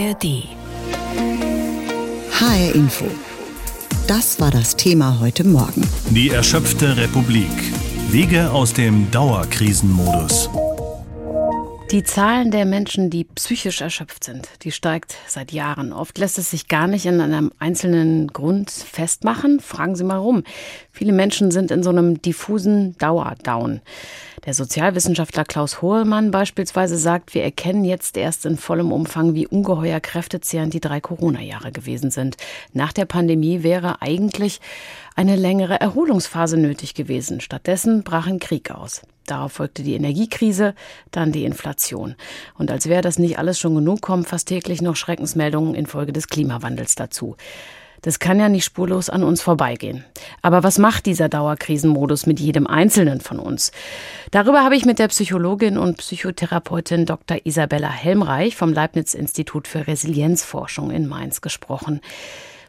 ARD. HR Info. Das war das Thema heute Morgen. Die erschöpfte Republik. Wege aus dem Dauerkrisenmodus. Die Zahlen der Menschen, die psychisch erschöpft sind, die steigt seit Jahren. Oft lässt es sich gar nicht in einem einzelnen Grund festmachen. Fragen Sie mal rum. Viele Menschen sind in so einem diffusen Dauerdown. Der Sozialwissenschaftler Klaus Hohlmann beispielsweise sagt, wir erkennen jetzt erst in vollem Umfang, wie ungeheuer kräftezehrend die drei Corona-Jahre gewesen sind. Nach der Pandemie wäre eigentlich eine längere Erholungsphase nötig gewesen. Stattdessen brach ein Krieg aus. Darauf folgte die Energiekrise, dann die Inflation. Und als wäre das nicht alles schon genug, kommen fast täglich noch Schreckensmeldungen infolge des Klimawandels dazu. Das kann ja nicht spurlos an uns vorbeigehen. Aber was macht dieser Dauerkrisenmodus mit jedem Einzelnen von uns? Darüber habe ich mit der Psychologin und Psychotherapeutin Dr. Isabella Helmreich vom Leibniz Institut für Resilienzforschung in Mainz gesprochen.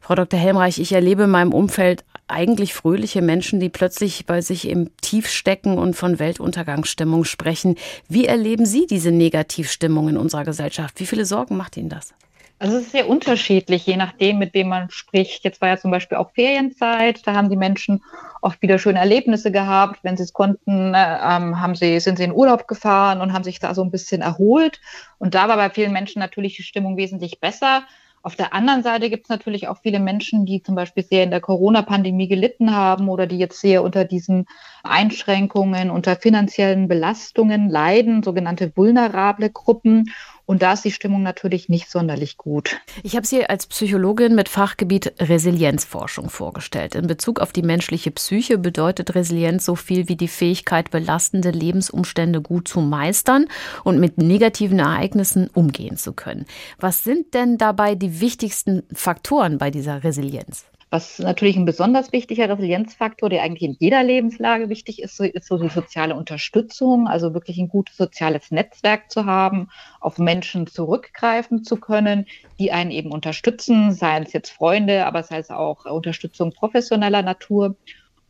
Frau Dr. Helmreich, ich erlebe in meinem Umfeld eigentlich fröhliche Menschen, die plötzlich bei sich im Tief stecken und von Weltuntergangsstimmung sprechen. Wie erleben Sie diese Negativstimmung in unserer Gesellschaft? Wie viele Sorgen macht Ihnen das? Also es ist sehr unterschiedlich, je nachdem, mit wem man spricht. Jetzt war ja zum Beispiel auch Ferienzeit, da haben die Menschen oft wieder schöne Erlebnisse gehabt. Wenn sie es konnten, äh, ähm, haben sie, sind sie in Urlaub gefahren und haben sich da so ein bisschen erholt. Und da war bei vielen Menschen natürlich die Stimmung wesentlich besser. Auf der anderen Seite gibt es natürlich auch viele Menschen, die zum Beispiel sehr in der Corona-Pandemie gelitten haben oder die jetzt sehr unter diesen Einschränkungen, unter finanziellen Belastungen leiden, sogenannte vulnerable Gruppen. Und da ist die Stimmung natürlich nicht sonderlich gut. Ich habe Sie als Psychologin mit Fachgebiet Resilienzforschung vorgestellt. In Bezug auf die menschliche Psyche bedeutet Resilienz so viel wie die Fähigkeit, belastende Lebensumstände gut zu meistern und mit negativen Ereignissen umgehen zu können. Was sind denn dabei die wichtigsten Faktoren bei dieser Resilienz? Was natürlich ein besonders wichtiger Resilienzfaktor, der eigentlich in jeder Lebenslage wichtig ist, ist so die soziale Unterstützung, also wirklich ein gutes soziales Netzwerk zu haben, auf Menschen zurückgreifen zu können, die einen eben unterstützen, seien es jetzt Freunde, aber sei es auch Unterstützung professioneller Natur.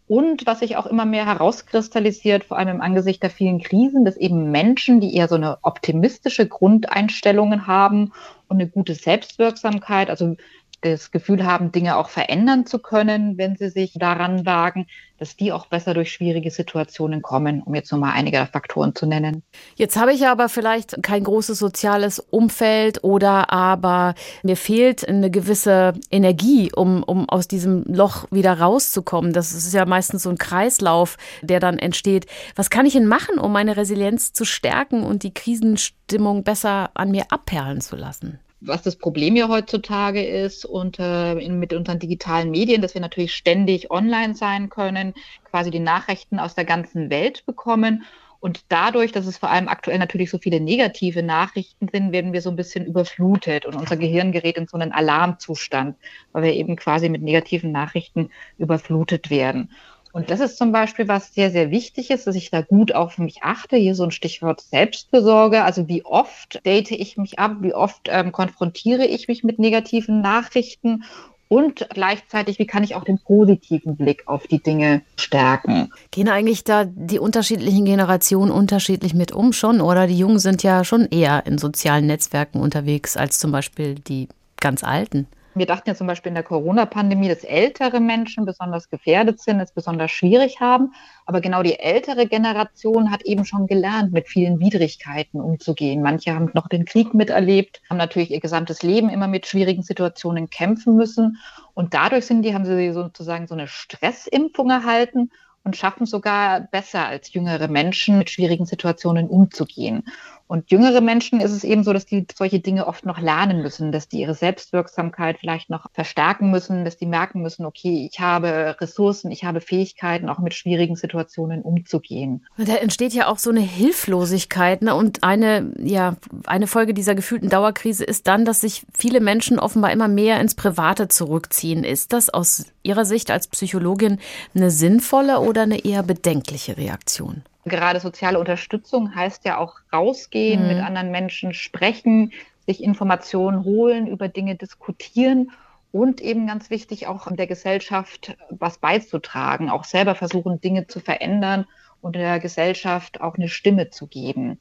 Und was sich auch immer mehr herauskristallisiert, vor allem im Angesicht der vielen Krisen, dass eben Menschen, die eher so eine optimistische Grundeinstellungen haben und eine gute Selbstwirksamkeit, also das Gefühl haben, Dinge auch verändern zu können, wenn sie sich daran wagen, dass die auch besser durch schwierige Situationen kommen, um jetzt nur mal einige Faktoren zu nennen. Jetzt habe ich aber vielleicht kein großes soziales Umfeld oder aber mir fehlt eine gewisse Energie, um, um aus diesem Loch wieder rauszukommen. Das ist ja meistens so ein Kreislauf, der dann entsteht. Was kann ich denn machen, um meine Resilienz zu stärken und die Krisenstimmung besser an mir abperlen zu lassen? Was das Problem ja heutzutage ist und äh, in, mit unseren digitalen Medien, dass wir natürlich ständig online sein können, quasi die Nachrichten aus der ganzen Welt bekommen. Und dadurch, dass es vor allem aktuell natürlich so viele negative Nachrichten sind, werden wir so ein bisschen überflutet und unser Gehirn gerät in so einen Alarmzustand, weil wir eben quasi mit negativen Nachrichten überflutet werden. Und das ist zum Beispiel was sehr, sehr wichtig ist, dass ich da gut auf mich achte. Hier so ein Stichwort Selbstbesorge. Also wie oft date ich mich ab? Wie oft ähm, konfrontiere ich mich mit negativen Nachrichten? Und gleichzeitig, wie kann ich auch den positiven Blick auf die Dinge stärken? Gehen eigentlich da die unterschiedlichen Generationen unterschiedlich mit um schon? Oder die Jungen sind ja schon eher in sozialen Netzwerken unterwegs als zum Beispiel die ganz Alten? Wir dachten ja zum Beispiel in der Corona-Pandemie, dass ältere Menschen besonders gefährdet sind, es besonders schwierig haben. Aber genau die ältere Generation hat eben schon gelernt, mit vielen Widrigkeiten umzugehen. Manche haben noch den Krieg miterlebt, haben natürlich ihr gesamtes Leben immer mit schwierigen Situationen kämpfen müssen. Und dadurch sind die, haben sie sozusagen so eine Stressimpfung erhalten und schaffen sogar besser als jüngere Menschen mit schwierigen Situationen umzugehen. Und jüngere Menschen ist es eben so, dass die solche Dinge oft noch lernen müssen, dass die ihre Selbstwirksamkeit vielleicht noch verstärken müssen, dass die merken müssen, okay, ich habe Ressourcen, ich habe Fähigkeiten, auch mit schwierigen Situationen umzugehen. Da entsteht ja auch so eine Hilflosigkeit. Ne? Und eine, ja, eine Folge dieser gefühlten Dauerkrise ist dann, dass sich viele Menschen offenbar immer mehr ins Private zurückziehen. Ist das aus Ihrer Sicht als Psychologin eine sinnvolle oder eine eher bedenkliche Reaktion? Gerade soziale Unterstützung heißt ja auch rausgehen, mhm. mit anderen Menschen sprechen, sich Informationen holen, über Dinge diskutieren und eben ganz wichtig auch in der Gesellschaft was beizutragen, auch selber versuchen, Dinge zu verändern und der Gesellschaft auch eine Stimme zu geben.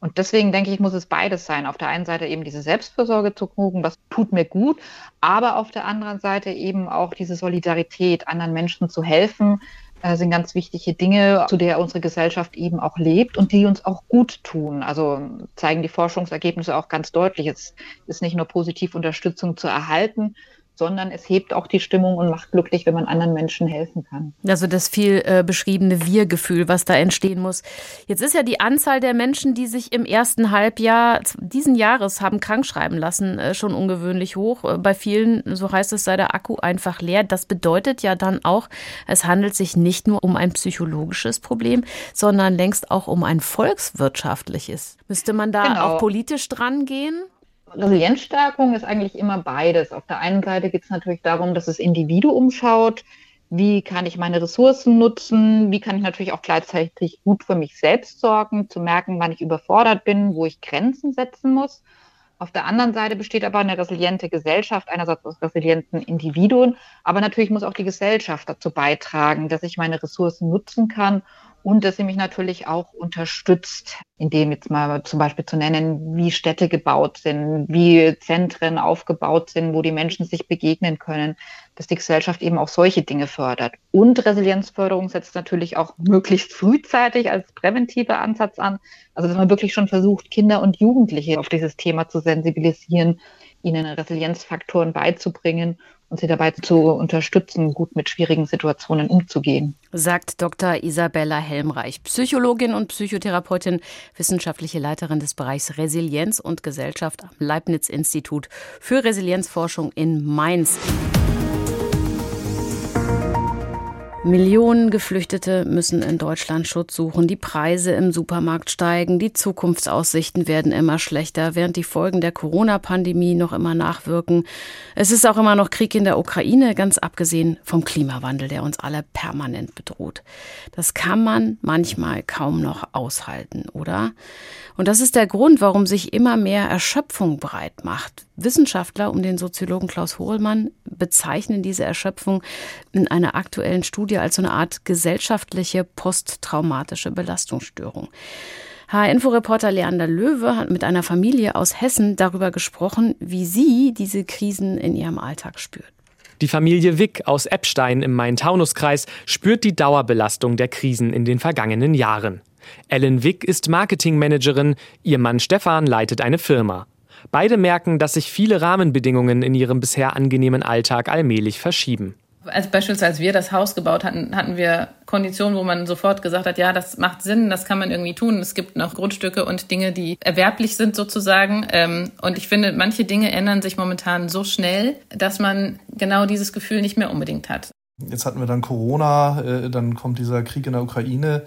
Und deswegen denke ich, muss es beides sein. Auf der einen Seite eben diese Selbstversorge zu gucken, was tut mir gut, aber auf der anderen Seite eben auch diese Solidarität, anderen Menschen zu helfen, äh, sind ganz wichtige Dinge, zu der unsere Gesellschaft eben auch lebt und die uns auch gut tun. Also zeigen die Forschungsergebnisse auch ganz deutlich. Es ist nicht nur positiv Unterstützung zu erhalten, sondern es hebt auch die Stimmung und macht glücklich, wenn man anderen Menschen helfen kann. Also das viel äh, beschriebene Wir-Gefühl, was da entstehen muss. Jetzt ist ja die Anzahl der Menschen, die sich im ersten Halbjahr diesen Jahres haben krankschreiben lassen, äh, schon ungewöhnlich hoch. Äh, bei vielen, so heißt es, sei der Akku einfach leer. Das bedeutet ja dann auch, es handelt sich nicht nur um ein psychologisches Problem, sondern längst auch um ein volkswirtschaftliches. Müsste man da genau. auch politisch dran gehen? Resilienzstärkung ist eigentlich immer beides. Auf der einen Seite geht es natürlich darum, dass das Individuum schaut, wie kann ich meine Ressourcen nutzen, wie kann ich natürlich auch gleichzeitig gut für mich selbst sorgen, zu merken, wann ich überfordert bin, wo ich Grenzen setzen muss. Auf der anderen Seite besteht aber eine resiliente Gesellschaft, einerseits aus resilienten Individuen, aber natürlich muss auch die Gesellschaft dazu beitragen, dass ich meine Ressourcen nutzen kann und dass sie mich natürlich auch unterstützt, indem jetzt mal zum Beispiel zu nennen, wie Städte gebaut sind, wie Zentren aufgebaut sind, wo die Menschen sich begegnen können, dass die Gesellschaft eben auch solche Dinge fördert. Und Resilienzförderung setzt natürlich auch möglichst frühzeitig als präventiver Ansatz an. Also dass man wirklich schon versucht, Kinder und Jugendliche auf dieses Thema zu sensibilisieren, ihnen Resilienzfaktoren beizubringen und sie dabei zu unterstützen, gut mit schwierigen Situationen umzugehen. Sagt Dr. Isabella Helmreich, Psychologin und Psychotherapeutin, wissenschaftliche Leiterin des Bereichs Resilienz und Gesellschaft am Leibniz-Institut für Resilienzforschung in Mainz. Millionen Geflüchtete müssen in Deutschland Schutz suchen. Die Preise im Supermarkt steigen, die Zukunftsaussichten werden immer schlechter, während die Folgen der Corona-Pandemie noch immer nachwirken. Es ist auch immer noch Krieg in der Ukraine, ganz abgesehen vom Klimawandel, der uns alle permanent bedroht. Das kann man manchmal kaum noch aushalten, oder? Und das ist der Grund, warum sich immer mehr Erschöpfung breit macht. Wissenschaftler um den Soziologen Klaus Hohlmann bezeichnen diese Erschöpfung in einer aktuellen Studie als so eine Art gesellschaftliche posttraumatische Belastungsstörung. HR-Info-Reporter Leander Löwe hat mit einer Familie aus Hessen darüber gesprochen, wie sie diese Krisen in ihrem Alltag spürt. Die Familie Wick aus Eppstein im Main-Taunus-Kreis spürt die Dauerbelastung der Krisen in den vergangenen Jahren. Ellen Wick ist Marketingmanagerin, ihr Mann Stefan leitet eine Firma. Beide merken, dass sich viele Rahmenbedingungen in ihrem bisher angenehmen Alltag allmählich verschieben. Als beispielsweise als wir das Haus gebaut hatten, hatten wir Konditionen, wo man sofort gesagt hat, ja, das macht Sinn, das kann man irgendwie tun. Es gibt noch Grundstücke und Dinge, die erwerblich sind sozusagen. Ähm, und ich finde, manche Dinge ändern sich momentan so schnell, dass man genau dieses Gefühl nicht mehr unbedingt hat. Jetzt hatten wir dann Corona, äh, dann kommt dieser Krieg in der Ukraine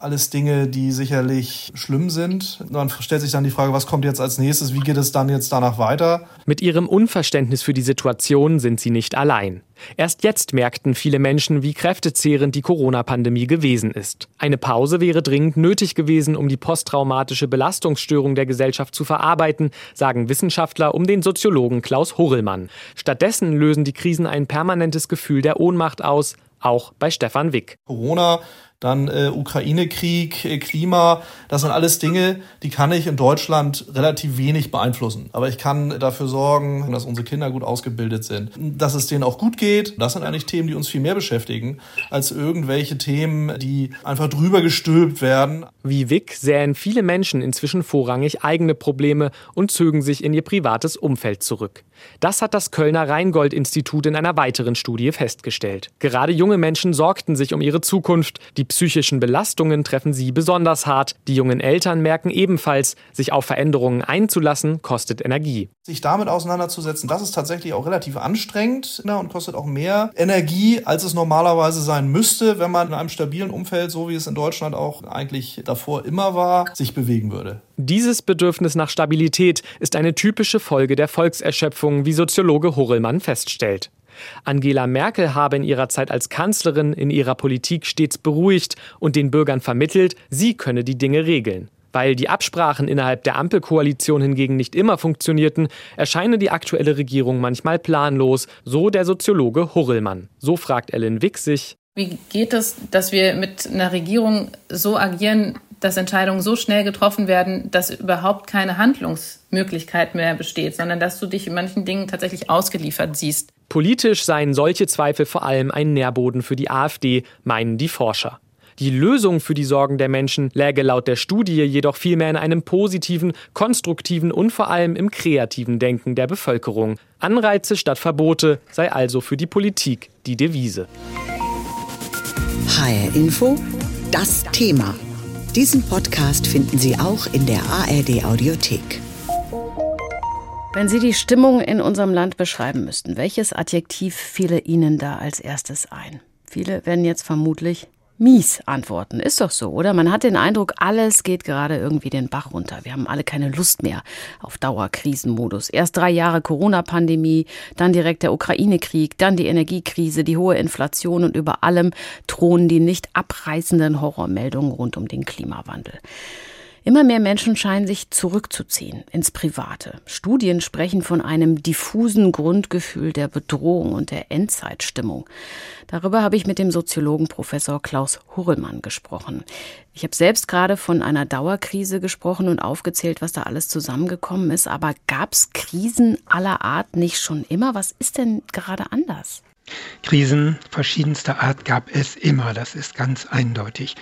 alles Dinge, die sicherlich schlimm sind. Dann stellt sich dann die Frage, was kommt jetzt als nächstes? Wie geht es dann jetzt danach weiter? Mit ihrem Unverständnis für die Situation sind sie nicht allein. Erst jetzt merkten viele Menschen, wie kräftezehrend die Corona-Pandemie gewesen ist. Eine Pause wäre dringend nötig gewesen, um die posttraumatische Belastungsstörung der Gesellschaft zu verarbeiten, sagen Wissenschaftler um den Soziologen Klaus Hurrellmann. Stattdessen lösen die Krisen ein permanentes Gefühl der Ohnmacht aus, auch bei Stefan Wick. Corona dann äh, Ukraine-Krieg, äh, Klima, das sind alles Dinge, die kann ich in Deutschland relativ wenig beeinflussen. Aber ich kann dafür sorgen, dass unsere Kinder gut ausgebildet sind, dass es denen auch gut geht. Das sind eigentlich Themen, die uns viel mehr beschäftigen, als irgendwelche Themen, die einfach drüber gestülpt werden. Wie Wick sähen viele Menschen inzwischen vorrangig eigene Probleme und zögen sich in ihr privates Umfeld zurück. Das hat das Kölner Rheingold-Institut in einer weiteren Studie festgestellt. Gerade junge Menschen sorgten sich um ihre Zukunft. Die psychischen Belastungen treffen sie besonders hart. Die jungen Eltern merken ebenfalls, sich auf Veränderungen einzulassen, kostet Energie. Sich damit auseinanderzusetzen, das ist tatsächlich auch relativ anstrengend und kostet auch mehr Energie, als es normalerweise sein müsste, wenn man in einem stabilen Umfeld, so wie es in Deutschland auch eigentlich davor immer war, sich bewegen würde. Dieses Bedürfnis nach Stabilität ist eine typische Folge der Volkserschöpfung, wie Soziologe Horrellmann feststellt. Angela Merkel habe in ihrer Zeit als Kanzlerin in ihrer Politik stets beruhigt und den Bürgern vermittelt, sie könne die Dinge regeln. Weil die Absprachen innerhalb der Ampelkoalition hingegen nicht immer funktionierten, erscheine die aktuelle Regierung manchmal planlos, so der Soziologe Hurrellmann. So fragt Ellen Wick sich, Wie geht es, dass wir mit einer Regierung so agieren, dass Entscheidungen so schnell getroffen werden, dass überhaupt keine Handlungsmöglichkeit mehr besteht, sondern dass du dich in manchen Dingen tatsächlich ausgeliefert siehst. Politisch seien solche Zweifel vor allem ein Nährboden für die AfD, meinen die Forscher. Die Lösung für die Sorgen der Menschen läge laut der Studie jedoch vielmehr in einem positiven, konstruktiven und vor allem im kreativen Denken der Bevölkerung. Anreize statt Verbote sei also für die Politik die Devise. HR Info, das Thema. Diesen Podcast finden Sie auch in der ARD Audiothek. Wenn Sie die Stimmung in unserem Land beschreiben müssten, welches Adjektiv fiele Ihnen da als erstes ein? Viele werden jetzt vermutlich mies antworten. Ist doch so, oder? Man hat den Eindruck, alles geht gerade irgendwie den Bach runter. Wir haben alle keine Lust mehr auf Dauerkrisenmodus. Erst drei Jahre Corona-Pandemie, dann direkt der Ukraine-Krieg, dann die Energiekrise, die hohe Inflation und über allem drohen die nicht abreißenden Horrormeldungen rund um den Klimawandel. Immer mehr Menschen scheinen sich zurückzuziehen ins Private. Studien sprechen von einem diffusen Grundgefühl der Bedrohung und der Endzeitstimmung. Darüber habe ich mit dem Soziologen Professor Klaus Hurrellmann gesprochen. Ich habe selbst gerade von einer Dauerkrise gesprochen und aufgezählt, was da alles zusammengekommen ist. Aber gab es Krisen aller Art nicht schon immer? Was ist denn gerade anders? Krisen verschiedenster Art gab es immer, das ist ganz eindeutig.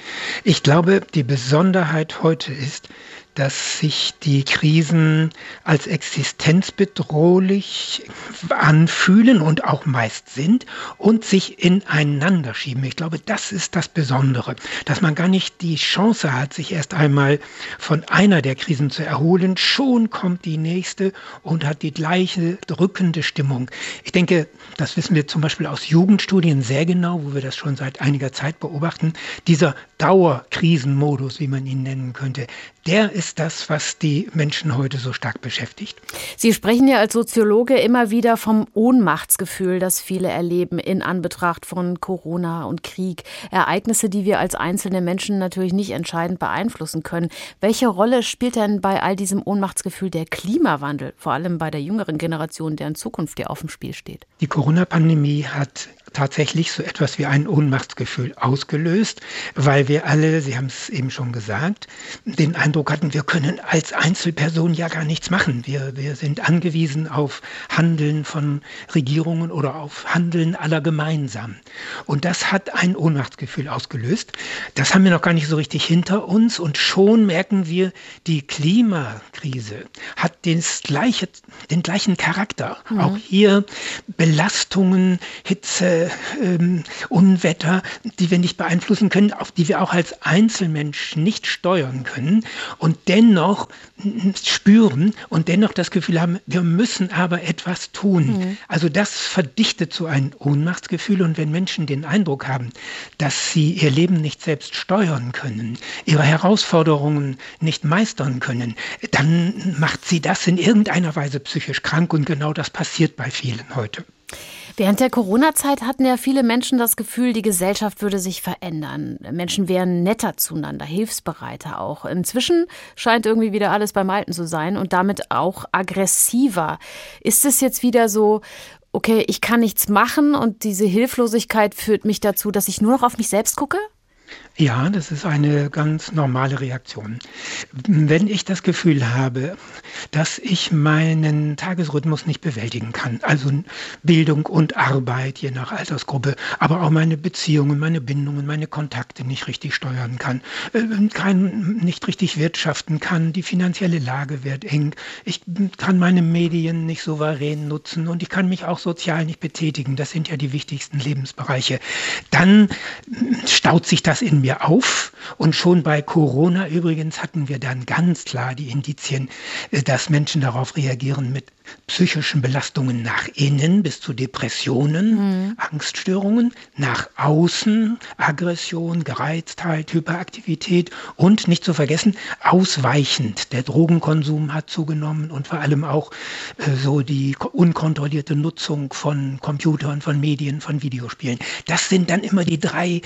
Ich glaube, die Besonderheit heute ist, dass sich die Krisen als existenzbedrohlich anfühlen und auch meist sind und sich ineinander schieben. Ich glaube, das ist das Besondere, dass man gar nicht die Chance hat, sich erst einmal von einer der Krisen zu erholen. Schon kommt die nächste und hat die gleiche drückende Stimmung. Ich denke, das wissen wir zum Beispiel aus Jugendstudien sehr genau, wo wir das schon seit einiger Zeit beobachten. Dieser Dauerkrisenmodus, wie man ihn nennen könnte, der ist das, was die Menschen heute so stark beschäftigt. Sie sprechen ja als Soziologe immer wieder vom Ohnmachtsgefühl, das viele erleben in Anbetracht von Corona und Krieg. Ereignisse, die wir als einzelne Menschen natürlich nicht entscheidend beeinflussen können. Welche Rolle spielt denn bei all diesem Ohnmachtsgefühl der Klimawandel, vor allem bei der jüngeren Generation, deren Zukunft ja auf dem Spiel steht? Die Corona-Pandemie hat tatsächlich so etwas wie ein Ohnmachtsgefühl ausgelöst, weil wir alle, Sie haben es eben schon gesagt, den Eindruck hatten, wir können als Einzelperson ja gar nichts machen. Wir, wir sind angewiesen auf Handeln von Regierungen oder auf Handeln aller gemeinsam. Und das hat ein Ohnmachtsgefühl ausgelöst. Das haben wir noch gar nicht so richtig hinter uns und schon merken wir, die Klimakrise hat gleiche, den gleichen Charakter. Mhm. Auch hier Belastungen, Hitze, ähm, Unwetter, die wir nicht beeinflussen können, auf die wir auch als Einzelmensch nicht steuern können und dennoch spüren und dennoch das Gefühl haben, wir müssen aber etwas tun. Mhm. Also das verdichtet so ein Ohnmachtsgefühl und wenn Menschen den Eindruck haben, dass sie ihr Leben nicht selbst steuern können, ihre Herausforderungen nicht meistern können, dann macht sie das in irgendeiner Weise psychisch krank und genau das passiert bei vielen heute. Während der Corona-Zeit hatten ja viele Menschen das Gefühl, die Gesellschaft würde sich verändern. Menschen wären netter zueinander, hilfsbereiter auch. Inzwischen scheint irgendwie wieder alles beim Alten zu sein und damit auch aggressiver. Ist es jetzt wieder so, okay, ich kann nichts machen und diese Hilflosigkeit führt mich dazu, dass ich nur noch auf mich selbst gucke? Ja, das ist eine ganz normale Reaktion. Wenn ich das Gefühl habe, dass ich meinen Tagesrhythmus nicht bewältigen kann, also Bildung und Arbeit je nach Altersgruppe, aber auch meine Beziehungen, meine Bindungen, meine Kontakte nicht richtig steuern kann, äh, kann nicht richtig wirtschaften kann, die finanzielle Lage wird eng, ich kann meine Medien nicht souverän nutzen und ich kann mich auch sozial nicht betätigen, das sind ja die wichtigsten Lebensbereiche, dann staut sich das in mir auf. Und schon bei Corona übrigens hatten wir dann ganz klar die Indizien, äh, dass Menschen darauf reagieren mit psychischen Belastungen nach innen bis zu Depressionen, mhm. Angststörungen, nach außen Aggression, Gereiztheit, Hyperaktivität und nicht zu vergessen, ausweichend. Der Drogenkonsum hat zugenommen und vor allem auch äh, so die unkontrollierte Nutzung von Computern, von Medien, von Videospielen. Das sind dann immer die drei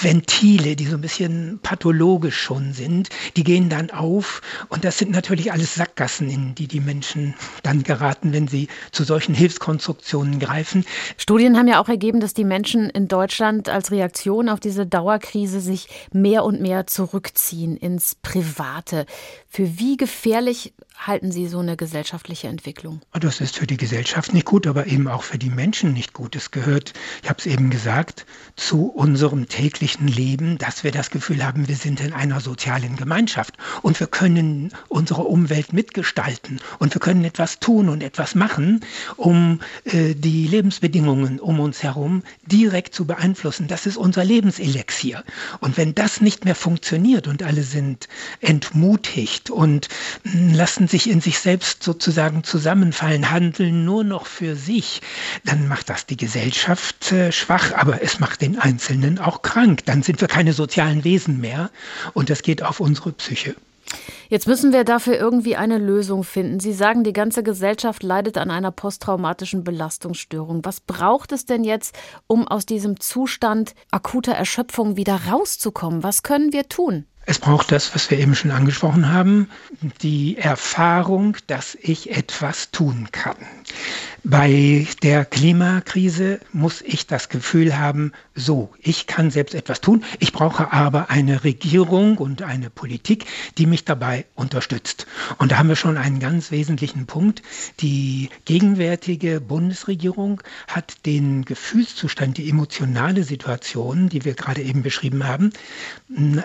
Ventile, die so ein bisschen pathologisch schon sind, die gehen dann auf und das sind natürlich alles Sackgassen, in die die Menschen dann geraten, wenn sie zu solchen Hilfskonstruktionen greifen. Studien haben ja auch ergeben, dass die Menschen in Deutschland als Reaktion auf diese Dauerkrise sich mehr und mehr zurückziehen ins Private. Für wie gefährlich halten Sie so eine gesellschaftliche Entwicklung? Das ist für die Gesellschaft nicht gut, aber eben auch für die Menschen nicht gut. Es gehört, ich habe es eben gesagt, zu unserem täglichen Leben, dass wir das Gefühl haben, wir sind in einer sozialen Gemeinschaft und wir können unsere Umwelt mitgestalten und wir können etwas tun und etwas machen, um äh, die Lebensbedingungen um uns herum direkt zu beeinflussen. Das ist unser Lebenselixier. Und wenn das nicht mehr funktioniert und alle sind entmutigt und hm, lassen sich in sich selbst sozusagen zusammenfallen, handeln nur noch für sich, dann macht das die Gesellschaft äh, schwach, aber es macht den Einzelnen auch krank. Dann sind wir keine sozialen Wesen mehr und das geht auf unsere Psyche. Jetzt müssen wir dafür irgendwie eine Lösung finden. Sie sagen, die ganze Gesellschaft leidet an einer posttraumatischen Belastungsstörung. Was braucht es denn jetzt, um aus diesem Zustand akuter Erschöpfung wieder rauszukommen? Was können wir tun? Es braucht das, was wir eben schon angesprochen haben, die Erfahrung, dass ich etwas tun kann. Bei der Klimakrise muss ich das Gefühl haben, so, ich kann selbst etwas tun, ich brauche aber eine Regierung und eine Politik, die mich dabei unterstützt. Und da haben wir schon einen ganz wesentlichen Punkt. Die gegenwärtige Bundesregierung hat den Gefühlszustand, die emotionale Situation, die wir gerade eben beschrieben haben,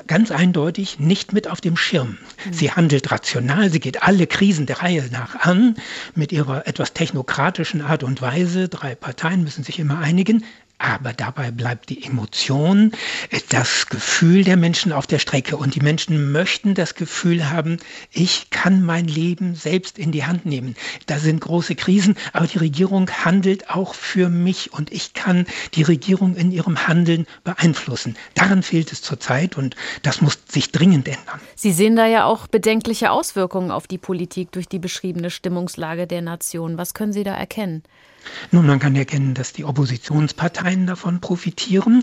ganz eindeutig nicht mit auf dem Schirm. Sie handelt rational, sie geht alle Krisen der Reihe nach an mit ihrer etwas technokratischen demokratischen Art und Weise. Drei Parteien müssen sich immer einigen. Aber dabei bleibt die Emotion, das Gefühl der Menschen auf der Strecke. Und die Menschen möchten das Gefühl haben, ich kann mein Leben selbst in die Hand nehmen. Da sind große Krisen, aber die Regierung handelt auch für mich und ich kann die Regierung in ihrem Handeln beeinflussen. Daran fehlt es zurzeit und das muss sich dringend ändern. Sie sehen da ja auch bedenkliche Auswirkungen auf die Politik durch die beschriebene Stimmungslage der Nation. Was können Sie da erkennen? Nun, man kann erkennen, dass die Oppositionsparteien davon profitieren.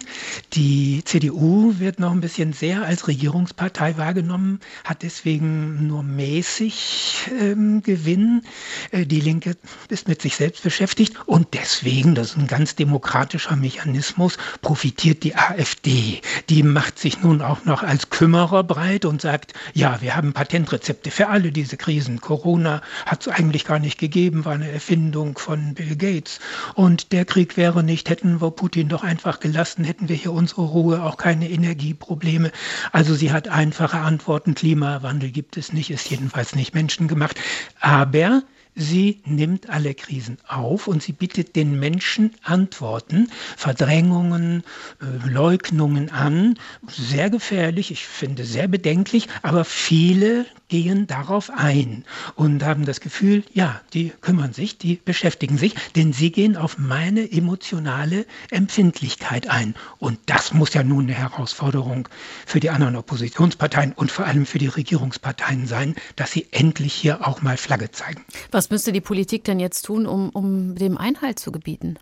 Die CDU wird noch ein bisschen sehr als Regierungspartei wahrgenommen, hat deswegen nur mäßig ähm, Gewinn. Äh, die Linke ist mit sich selbst beschäftigt und deswegen, das ist ein ganz demokratischer Mechanismus, profitiert die AfD. Die macht sich nun auch noch als Kümmerer breit und sagt, ja, wir haben Patentrezepte für alle diese Krisen. Corona hat es eigentlich gar nicht gegeben, war eine Erfindung von Bill Gates. Gates. Und der Krieg wäre nicht, hätten wir Putin doch einfach gelassen, hätten wir hier unsere Ruhe, auch keine Energieprobleme. Also sie hat einfache Antworten. Klimawandel gibt es nicht, ist jedenfalls nicht menschengemacht. Aber Sie nimmt alle Krisen auf und sie bietet den Menschen Antworten, Verdrängungen, äh, Leugnungen an. Sehr gefährlich, ich finde sehr bedenklich, aber viele gehen darauf ein und haben das Gefühl, ja, die kümmern sich, die beschäftigen sich, denn sie gehen auf meine emotionale Empfindlichkeit ein. Und das muss ja nun eine Herausforderung für die anderen Oppositionsparteien und vor allem für die Regierungsparteien sein, dass sie endlich hier auch mal Flagge zeigen. Was müsste die Politik denn jetzt tun, um, um dem Einhalt zu gebieten?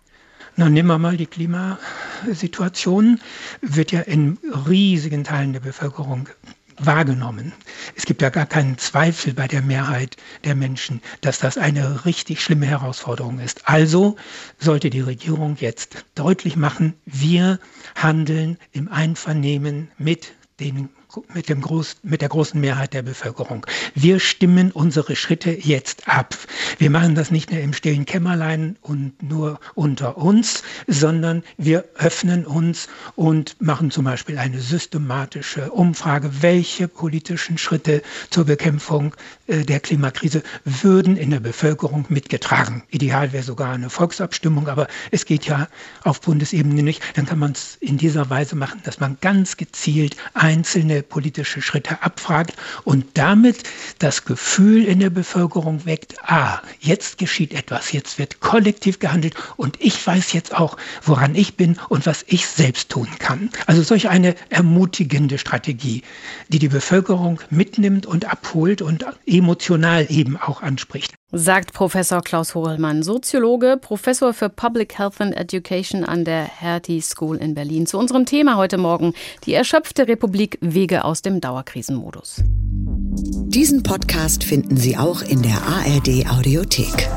Na, nehmen wir mal die Klimasituation, wird ja in riesigen Teilen der Bevölkerung wahrgenommen. Es gibt ja gar keinen Zweifel bei der Mehrheit der Menschen, dass das eine richtig schlimme Herausforderung ist. Also sollte die Regierung jetzt deutlich machen, wir handeln im Einvernehmen mit den mit, dem Groß, mit der großen Mehrheit der Bevölkerung. Wir stimmen unsere Schritte jetzt ab. Wir machen das nicht mehr im stillen Kämmerlein und nur unter uns, sondern wir öffnen uns und machen zum Beispiel eine systematische Umfrage, welche politischen Schritte zur Bekämpfung äh, der Klimakrise würden in der Bevölkerung mitgetragen. Ideal wäre sogar eine Volksabstimmung, aber es geht ja auf Bundesebene nicht. Dann kann man es in dieser Weise machen, dass man ganz gezielt einzelne politische Schritte abfragt und damit das Gefühl in der Bevölkerung weckt, ah, jetzt geschieht etwas, jetzt wird kollektiv gehandelt und ich weiß jetzt auch, woran ich bin und was ich selbst tun kann. Also solch eine ermutigende Strategie, die die Bevölkerung mitnimmt und abholt und emotional eben auch anspricht sagt Professor Klaus Hohlmann, Soziologe, Professor für Public Health and Education an der Hertie School in Berlin. Zu unserem Thema heute Morgen, die erschöpfte Republik Wege aus dem Dauerkrisenmodus. Diesen Podcast finden Sie auch in der ARD Audiothek.